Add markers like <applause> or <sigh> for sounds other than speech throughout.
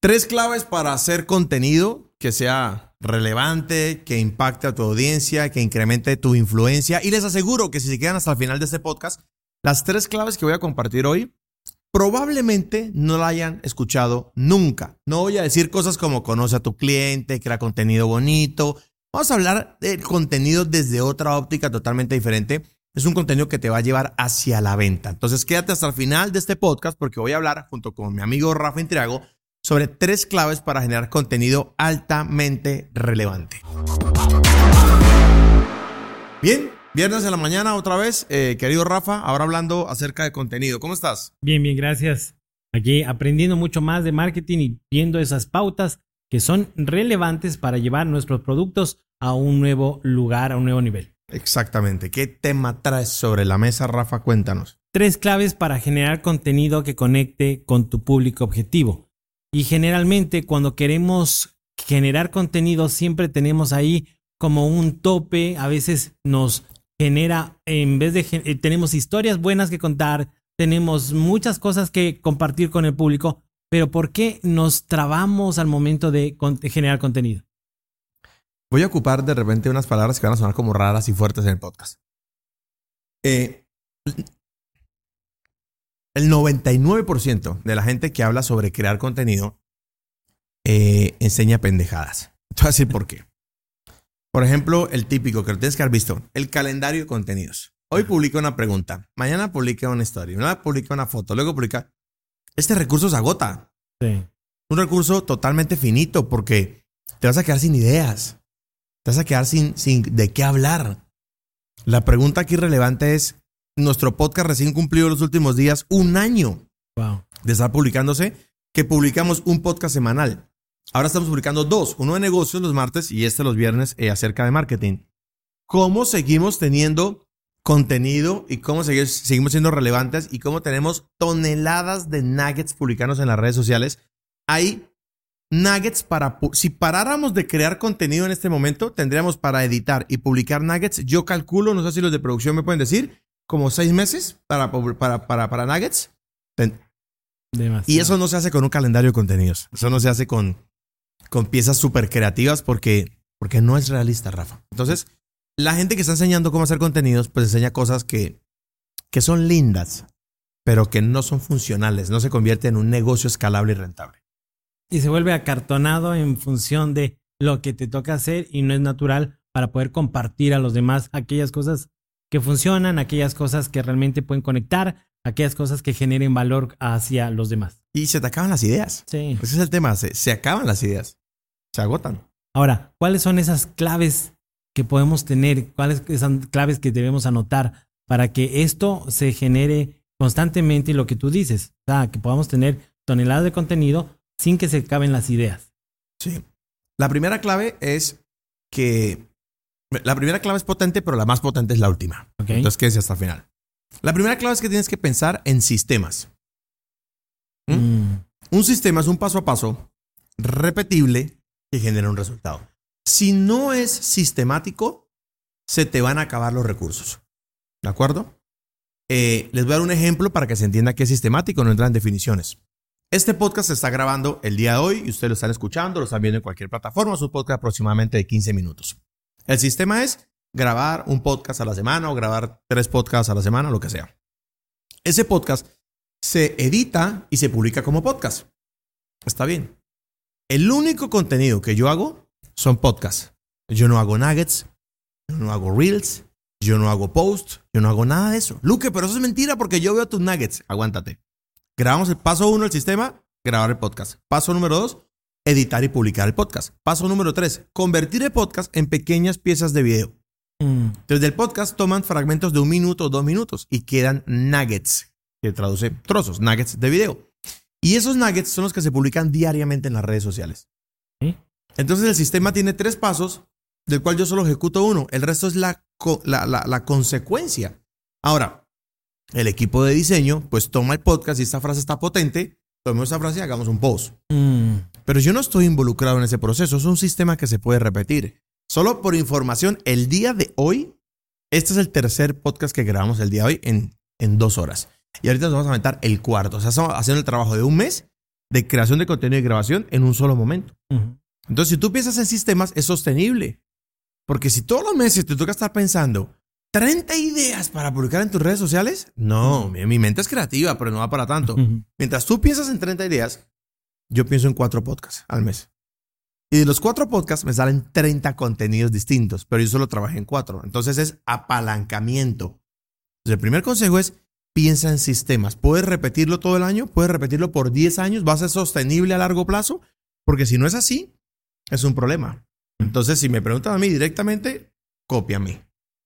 Tres claves para hacer contenido que sea relevante, que impacte a tu audiencia, que incremente tu influencia. Y les aseguro que si se quedan hasta el final de este podcast, las tres claves que voy a compartir hoy probablemente no la hayan escuchado nunca. No voy a decir cosas como conoce a tu cliente, crea contenido bonito. Vamos a hablar de contenido desde otra óptica totalmente diferente. Es un contenido que te va a llevar hacia la venta. Entonces quédate hasta el final de este podcast porque voy a hablar junto con mi amigo Rafa Intriago sobre tres claves para generar contenido altamente relevante. Bien, viernes de la mañana otra vez, eh, querido Rafa, ahora hablando acerca de contenido. ¿Cómo estás? Bien, bien, gracias. Aquí aprendiendo mucho más de marketing y viendo esas pautas que son relevantes para llevar nuestros productos a un nuevo lugar, a un nuevo nivel. Exactamente. ¿Qué tema traes sobre la mesa, Rafa? Cuéntanos. Tres claves para generar contenido que conecte con tu público objetivo. Y generalmente cuando queremos generar contenido siempre tenemos ahí como un tope, a veces nos genera, en vez de, eh, tenemos historias buenas que contar, tenemos muchas cosas que compartir con el público, pero ¿por qué nos trabamos al momento de, generar contenido? Voy a ocupar de repente unas palabras que van a sonar como raras y fuertes en el podcast. Eh, el 99% de la gente que habla sobre crear contenido eh, enseña pendejadas. <laughs> Entonces, ¿por qué? Por ejemplo, el típico que lo tienes que haber visto, el calendario de contenidos. Hoy publica una pregunta, mañana publica una historia, mañana publica una foto, luego publica... Este recurso se agota. Sí. Un recurso totalmente finito porque te vas a quedar sin ideas. Te vas a quedar sin, sin de qué hablar. La pregunta aquí relevante es, nuestro podcast recién cumplió los últimos días un año de estar publicándose, que publicamos un podcast semanal. Ahora estamos publicando dos, uno de negocios los martes y este los viernes eh, acerca de marketing. ¿Cómo seguimos teniendo contenido y cómo seguimos siendo relevantes y cómo tenemos toneladas de nuggets publicados en las redes sociales? Hay nuggets para... Si paráramos de crear contenido en este momento, tendríamos para editar y publicar nuggets, yo calculo, no sé si los de producción me pueden decir, como seis meses para, para, para, para nuggets. Y eso no se hace con un calendario de contenidos. Eso no se hace con con piezas súper creativas porque, porque no es realista, Rafa. Entonces, la gente que está enseñando cómo hacer contenidos, pues enseña cosas que, que son lindas, pero que no son funcionales, no se convierte en un negocio escalable y rentable. Y se vuelve acartonado en función de lo que te toca hacer y no es natural para poder compartir a los demás aquellas cosas que funcionan, aquellas cosas que realmente pueden conectar, aquellas cosas que generen valor hacia los demás. Y se te acaban las ideas. Sí. Ese es el tema, se, se acaban las ideas se agotan. Ahora, ¿cuáles son esas claves que podemos tener? ¿Cuáles son claves que debemos anotar para que esto se genere constantemente lo que tú dices? O sea, que podamos tener toneladas de contenido sin que se acaben las ideas. Sí. La primera clave es que. La primera clave es potente, pero la más potente es la última. Entonces, quédese hasta el final. La primera clave es que tienes que pensar en sistemas. ¿Mm? Mm. Un sistema es un paso a paso repetible que genera un resultado. Si no es sistemático, se te van a acabar los recursos. ¿De acuerdo? Eh, les voy a dar un ejemplo para que se entienda que es sistemático, no entran definiciones. Este podcast se está grabando el día de hoy y ustedes lo están escuchando, lo están viendo en cualquier plataforma, es un podcast aproximadamente de 15 minutos. El sistema es grabar un podcast a la semana o grabar tres podcasts a la semana, lo que sea. Ese podcast se edita y se publica como podcast. Está bien. El único contenido que yo hago son podcasts. Yo no hago nuggets, yo no hago reels, yo no hago posts, yo no hago nada de eso. Luque, pero eso es mentira porque yo veo tus nuggets. Aguántate. Grabamos el paso uno del sistema, grabar el podcast. Paso número dos, editar y publicar el podcast. Paso número tres, convertir el podcast en pequeñas piezas de video. Mm. Desde el podcast toman fragmentos de un minuto o dos minutos y quedan nuggets, que traduce trozos, nuggets de video. Y esos nuggets son los que se publican diariamente en las redes sociales. Entonces el sistema tiene tres pasos, del cual yo solo ejecuto uno. El resto es la, la, consecuencia. Ahora, el equipo de diseño, pues toma el podcast y esta frase está potente, tomemos esa frase y hagamos un post. Mm. Pero yo no estoy involucrado en ese proceso, es un sistema que se puede repetir. Solo por información, el día de hoy, este es el tercer podcast que grabamos el día de hoy en, en dos horas. Y ahorita nos vamos a aventar el cuarto. O sea, estamos haciendo el trabajo de un mes de creación de contenido y grabación en un solo momento. Entonces, si tú piensas en sistemas, es sostenible. Porque si todos los meses te toca estar pensando 30 ideas para publicar en tus redes sociales, no, mi, mente es creativa, pero no va para tanto. Mientras tú piensas en 30 ideas, yo pienso en cuatro podcasts al mes. Y de los cuatro podcasts me salen 30 contenidos distintos, pero yo solo trabajé en cuatro. Entonces es apalancamiento. el primer consejo es piensa en sistemas. Puedes repetirlo todo el año, puedes repetirlo por 10 años, va a ser sostenible a largo plazo, porque si no es así, es un problema. Entonces, si me preguntan a mí directamente, cópiame.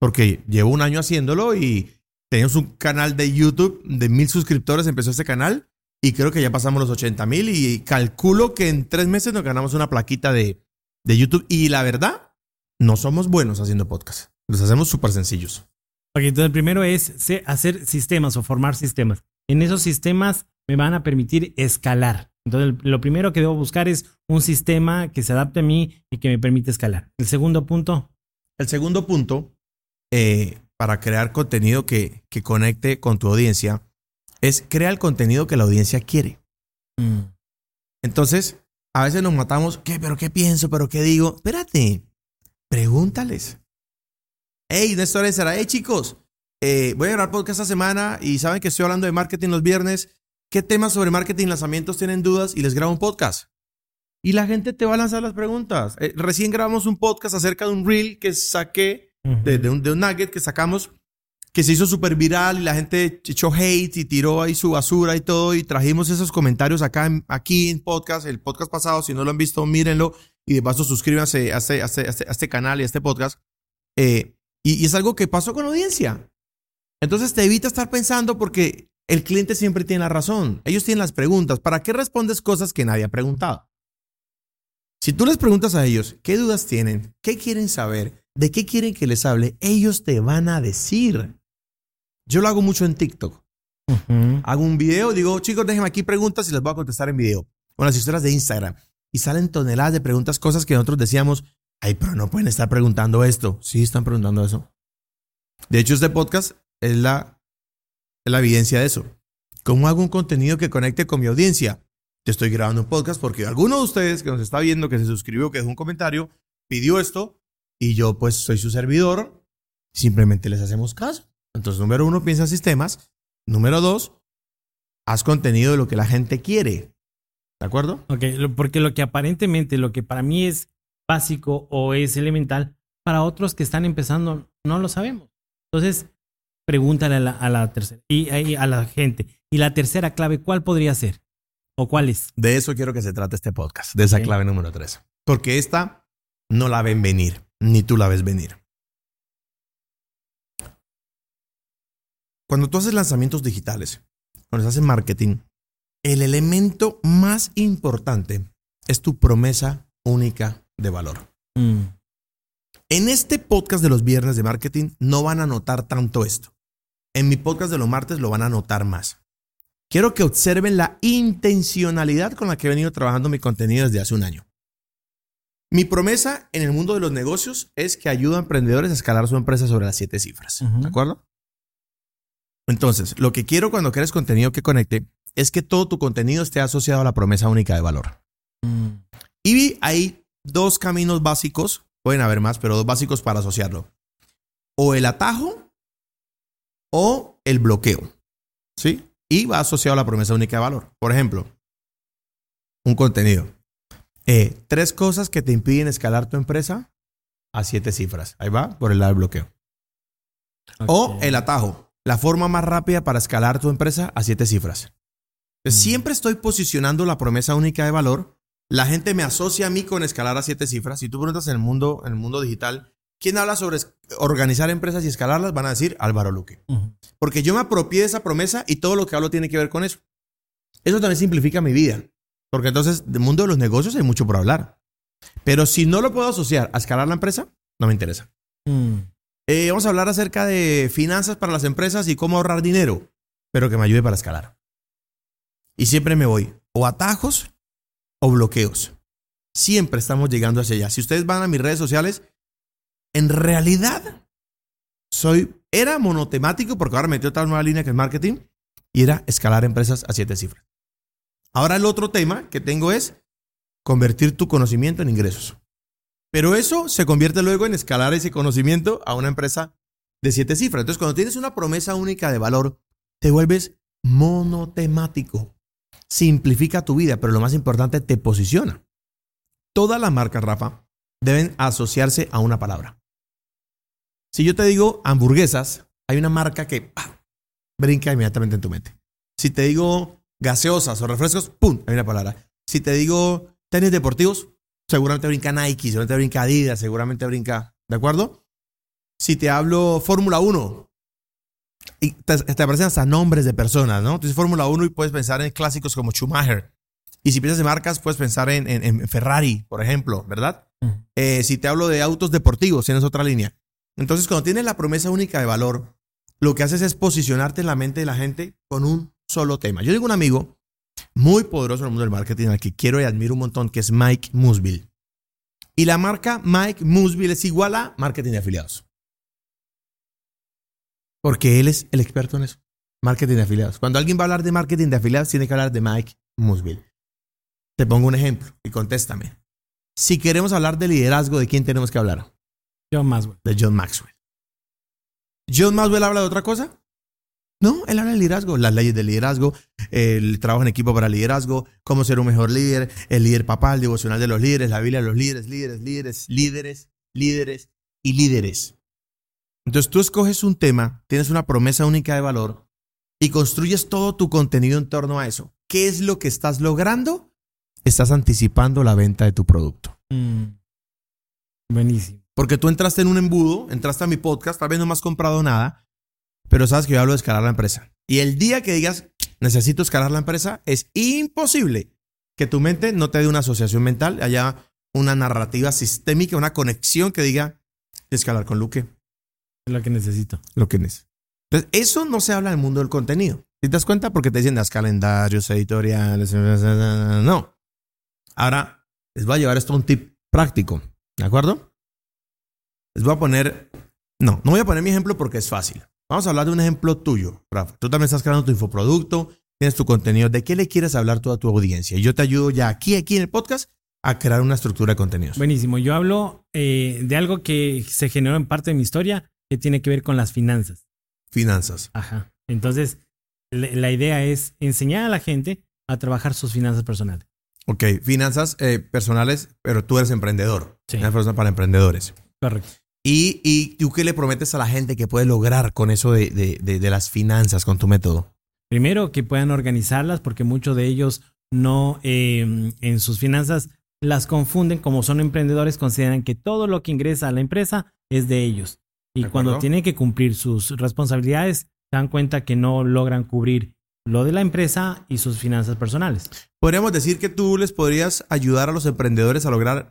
Porque llevo un año haciéndolo y tenemos un canal de YouTube de mil suscriptores, empezó este canal y creo que ya pasamos los 80 mil y calculo que en tres meses nos ganamos una plaquita de, de YouTube. Y la verdad, no somos buenos haciendo podcast. Los hacemos súper sencillos. Ok, entonces el primero es hacer sistemas o formar sistemas. En esos sistemas me van a permitir escalar. Entonces, lo primero que debo buscar es un sistema que se adapte a mí y que me permita escalar. El segundo punto. El segundo punto, eh, para crear contenido que, que, conecte con tu audiencia, es crear el contenido que la audiencia quiere. Mm. Entonces, a veces nos matamos, ¿qué? ¿Pero qué pienso? ¿Pero qué digo? Espérate, pregúntales. Hey, Néstor será, hey chicos, eh, voy a grabar podcast esta semana y saben que estoy hablando de marketing los viernes ¿Qué temas sobre marketing y lanzamientos tienen dudas? Y les grabo un podcast. Y la gente te va a lanzar las preguntas. Eh, recién grabamos un podcast acerca de un reel que saqué, de, un, nugget que sacamos, que se hizo súper viral y la gente echó hate y tiró ahí su basura y todo. Y trajimos esos comentarios acá aquí en podcast, el podcast pasado. Si no lo han visto, mírenlo. Y de paso, suscríbanse a este, este, este, este canal y a este podcast. Eh, y, y es algo que pasó con audiencia. Entonces te evita estar pensando porque el cliente siempre tiene la razón. Ellos tienen las preguntas. ¿Para qué respondes cosas que nadie ha preguntado? Si tú les preguntas a ellos qué dudas tienen, qué quieren saber, de qué quieren que les hable, ellos te van a decir. Yo lo hago mucho en TikTok. Hago un video, digo, chicos, déjenme aquí preguntas y las voy a contestar en video. O las historias de Instagram. Y salen toneladas de preguntas, cosas que nosotros decíamos, ay, pero no pueden estar preguntando esto. Sí, están preguntando eso. De hecho, este podcast es la es la evidencia de eso. ¿Cómo hago un contenido que conecte con mi audiencia? Te estoy grabando un podcast porque alguno de ustedes que nos está viendo, que se suscribió, que dejó un comentario, pidió esto y yo pues soy su servidor, simplemente les hacemos caso. Entonces, número uno, piensa en sistemas. Número dos, haz contenido de lo que la gente quiere. ¿De acuerdo? Ok, porque lo que aparentemente, lo que para mí es básico o es elemental, para otros que están empezando no lo sabemos. Entonces, pregúntale a la, tercera y, a la gente. Y la tercera clave, ¿cuál podría ser? ¿O cuál es? De eso quiero que se trate este podcast, de esa clave número tres. Porque esta no la ven venir, ni tú la ves venir. Cuando tú haces lanzamientos digitales, cuando haces marketing, el elemento más importante es tu promesa única de valor. Mm. En este podcast de los viernes de marketing no van a notar tanto esto. En mi podcast de los martes lo van a notar más. Quiero que observen la intencionalidad con la que he venido trabajando mi contenido desde hace un año. Mi promesa en el mundo de los negocios es que ayuda a emprendedores a escalar su empresa sobre las siete cifras. ¿De acuerdo? Entonces, lo que quiero cuando crees contenido que conecte es que todo tu contenido esté asociado a la promesa única de valor. Mm. Y hay dos caminos básicos, pueden haber más, pero dos básicos para asociarlo. O el atajo o el bloqueo. ¿Sí? Y va asociado a la promesa única de valor. Por ejemplo, un contenido. Eh, tres cosas que te impiden escalar tu empresa a siete cifras. Ahí va, por el lado del bloqueo. O el atajo. La forma más rápida para escalar tu empresa a siete cifras. Mm. Siempre estoy posicionando la promesa única de valor. La gente me asocia a mí con escalar a siete cifras. Si tú preguntas en el mundo, en el mundo digital, ¿Quién habla sobre organizar empresas y escalarlas? Van a decir Álvaro Luque. Porque yo me apropié de esa promesa y todo lo que hablo tiene que ver con eso. Eso también simplifica mi vida. Porque entonces, del mundo de los negocios hay mucho por hablar. Pero si no lo puedo asociar a escalar la empresa, no me interesa. Mm. Eh, vamos a hablar acerca de finanzas para las empresas y cómo ahorrar dinero, pero que me ayude para escalar. Y siempre me voy o atajos o bloqueos. Siempre estamos llegando hacia allá. Si ustedes van a mis redes sociales, en realidad soy, era monotemático porque ahora metió otra nueva línea que es marketing y era escalar empresas a siete cifras. Ahora el otro tema que tengo es convertir tu conocimiento en ingresos. Pero eso se convierte luego en escalar ese conocimiento a una empresa de siete cifras. Entonces, cuando tienes una promesa única de valor, te vuelves monotemático. Simplifica tu vida, pero lo más importante, te posiciona. Todas las marcas, Rafa, deben asociarse a una palabra. Si yo te digo hamburguesas, hay una marca que brinca inmediatamente en tu mente. Si te digo gaseosas o refrescos, ¡pum! Hay una palabra. Si te digo tenis deportivos, seguramente brinca Nike, seguramente brinca Adidas, seguramente brinca, ¿de acuerdo? Si te hablo Fórmula 1, y te, aparecen hasta nombres de personas, ¿no? Entonces Fórmula 1 y puedes pensar en clásicos como Schumacher. Y si piensas de marcas, puedes pensar en, Ferrari, por ejemplo, ¿verdad? Eh, si te hablo de autos deportivos, tienes otra línea. Entonces, cuando tienes la promesa única de valor, lo que haces es posicionarte en la mente de la gente con un solo tema. Yo tengo un amigo muy poderoso en el mundo del marketing al que quiero y admiro un montón, que es Mike Musville. Y la marca Mike Musville es igual a marketing de afiliados. Porque él es el experto en eso. Marketing de afiliados. Cuando alguien va a hablar de marketing de afiliados, tiene que hablar de Mike Musville. Te pongo un ejemplo y contéstame. Si queremos hablar de liderazgo, ¿de quién tenemos que hablar? John Maxwell. De John Maxwell. ¿John Maxwell habla de otra cosa? No, él habla de liderazgo, las leyes del liderazgo, el trabajo en equipo para liderazgo, cómo ser un mejor líder, el líder papal, el devocional de los líderes, la Biblia de los líderes, líderes, líderes, líderes, líderes y líderes. Entonces tú escoges un tema, tienes una promesa única de valor y construyes todo tu contenido en torno a eso. ¿Qué es lo que estás logrando? Estás anticipando la venta de tu producto. Mm. Buenísimo. Porque tú entraste en un embudo, entraste a mi podcast, tal vez no me has comprado nada, pero sabes que yo hablo de escalar la empresa. Y el día que digas, necesito escalar la empresa, es imposible que tu mente no te dé una asociación mental, haya una narrativa sistémica, una conexión que diga, escalar con Luque. Es lo que necesito. Lo que necesito. Entonces, eso no se habla en el mundo del contenido. ¿Te das cuenta? Porque te dicen las calendarios, editoriales, no. Ahora, les voy a llevar esto a un tip práctico, ¿de acuerdo? Les voy a poner, no, no voy a poner mi ejemplo porque es fácil. Vamos a hablar de un ejemplo tuyo, Rafa. Tú también estás creando tu infoproducto, tienes tu contenido. ¿De qué le quieres hablar toda tu audiencia? Y yo te ayudo ya aquí, aquí en el podcast a crear una estructura de contenidos. Buenísimo. Yo hablo eh, de algo que se generó en parte de mi historia que tiene que ver con las finanzas. Finanzas. Ajá. Entonces, la, idea es enseñar a la gente a trabajar sus finanzas personales. Ok, finanzas eh, personales, pero tú eres emprendedor. Sí. Una persona para emprendedores. Correcto. ¿Y, ¿Y tú qué le prometes a la gente que puede lograr con eso de, de, las finanzas, con tu método? Primero, que puedan organizarlas, porque muchos de ellos no em, en sus finanzas las confunden, como son emprendedores, consideran que todo lo que ingresa a la empresa es de ellos. Y cuando tienen que cumplir sus responsabilidades, se dan cuenta que no logran cubrir lo de la empresa y sus finanzas personales. Podríamos decir que tú les podrías ayudar a los emprendedores a lograr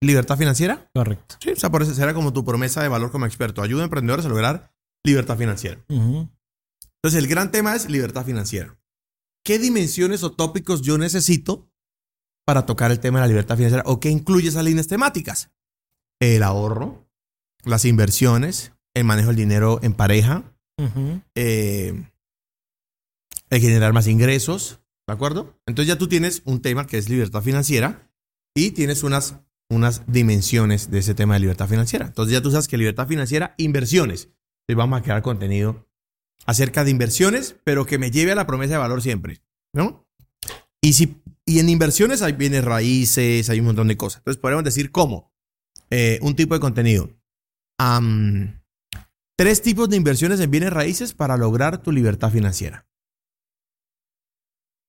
libertad financiera. Correcto. Sí, o sea, por eso será como tu promesa de valor como experto. Ayuda a emprendedores a lograr libertad financiera. Entonces, el gran tema es libertad financiera. ¿Qué dimensiones o tópicos yo necesito para tocar el tema de la libertad financiera? ¿O qué incluye esas líneas temáticas? El ahorro, las inversiones, el manejo del dinero en pareja, eh, el generar más ingresos, ¿de acuerdo? Entonces ya tú tienes un tema que es libertad financiera y tienes unas unas dimensiones de ese tema de libertad financiera. Entonces ya tú sabes que libertad financiera, inversiones. Y vamos a crear contenido acerca de inversiones, pero que me lleve a la promesa de valor siempre, ¿no? Y, si, y en inversiones hay bienes raíces, hay un montón de cosas. Entonces podemos decir cómo. Eh, un tipo de contenido. tres tipos de inversiones en bienes raíces para lograr tu libertad financiera.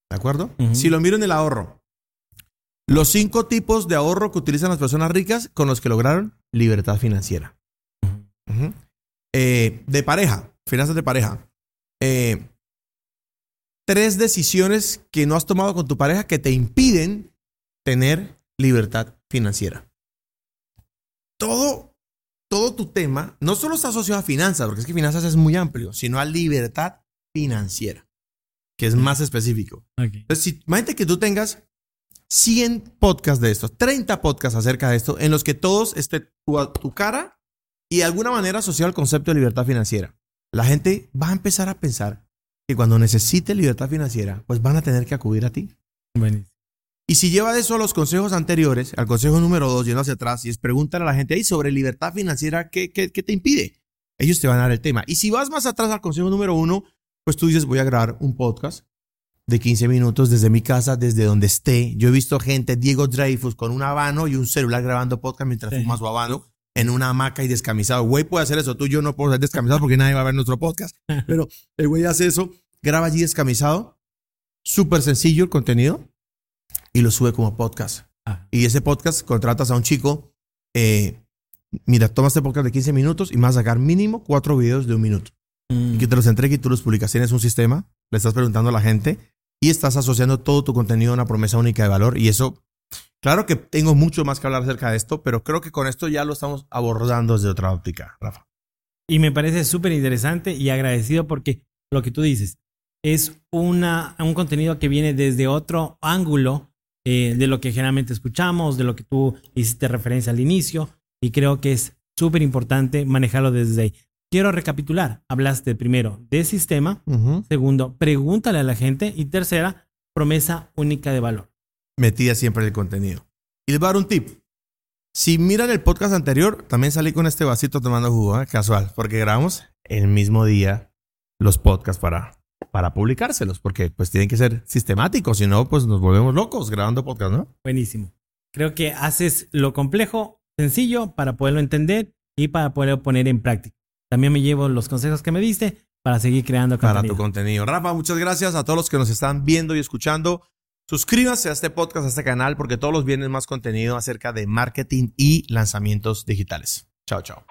¿De acuerdo? Si lo miro en el ahorro, los cinco tipos de ahorro que utilizan las personas ricas con los que lograron libertad financiera. Eh, de pareja, finanzas de pareja. Eh, tres decisiones que no has tomado con tu pareja que te impiden tener libertad financiera. Todo, todo tu tema no solo está asociado a finanzas, porque es que finanzas es muy amplio, sino a libertad financiera, que es más específico. Entonces, si, imagínate que tú tengas 100 podcasts de estos, 30 podcasts acerca de esto, en los que todos esté tu, cara y de alguna manera asociado al concepto de libertad financiera. La gente va a empezar a pensar que cuando necesite libertad financiera, pues van a tener que acudir a ti. Y si lleva de eso a los consejos anteriores, al consejo número dos, yendo hacia atrás, y es preguntar a la gente ahí sobre libertad financiera, ¿qué, qué, qué te impide? Ellos te van a dar el tema. Y si vas más atrás al consejo número uno, pues tú dices, voy a grabar un podcast de 15 minutos desde mi casa, desde donde esté. Yo he visto gente, Diego Dreyfus, con un habano y un celular grabando podcast mientras sí. fuma su habano en una hamaca y descamisado. Güey puede hacer eso, tú y yo no puedo ser descamisado porque nadie va a ver nuestro podcast. <laughs> Pero el güey hace eso, graba allí descamisado, súper sencillo el contenido y lo sube como podcast. Ah. Y ese podcast contratas a un chico, eh, mira, toma este podcast de 15 minutos y vas a sacar mínimo cuatro videos de un minuto. Mm. Y que te los entregue y tú los publicas. Tienes un sistema, le estás preguntando a la gente y estás asociando todo tu contenido a una promesa única de valor y eso Claro que tengo mucho más que hablar acerca de esto, pero creo que con esto ya lo estamos abordando desde otra óptica, Rafa. Y me parece súper interesante y agradecido porque lo que tú dices es una, un contenido que viene desde otro ángulo eh, de lo que generalmente escuchamos, de lo que tú hiciste referencia al inicio, y creo que es súper importante manejarlo desde ahí. Quiero recapitular. Hablaste primero de sistema, uh -huh. segundo, pregúntale a la gente y tercera, promesa única de valor metida siempre en el contenido. Y les voy a dar un tip. Si miran el podcast anterior, también salí con este vasito tomando jugo, ¿eh? casual, porque grabamos el mismo día los podcasts para, para publicárselos, porque pues tienen que ser sistemáticos, si no, pues nos volvemos locos grabando podcast, ¿no? Buenísimo. Creo que haces lo complejo sencillo para poderlo entender y para poderlo poner en práctica. También me llevo los consejos que me diste para seguir creando contenido. Para tu contenido. Rafa, muchas gracias a todos los que nos están viendo y escuchando. Suscríbase a este podcast, a este canal, porque todos los viernes más contenido acerca de marketing y lanzamientos digitales. Chao, chao.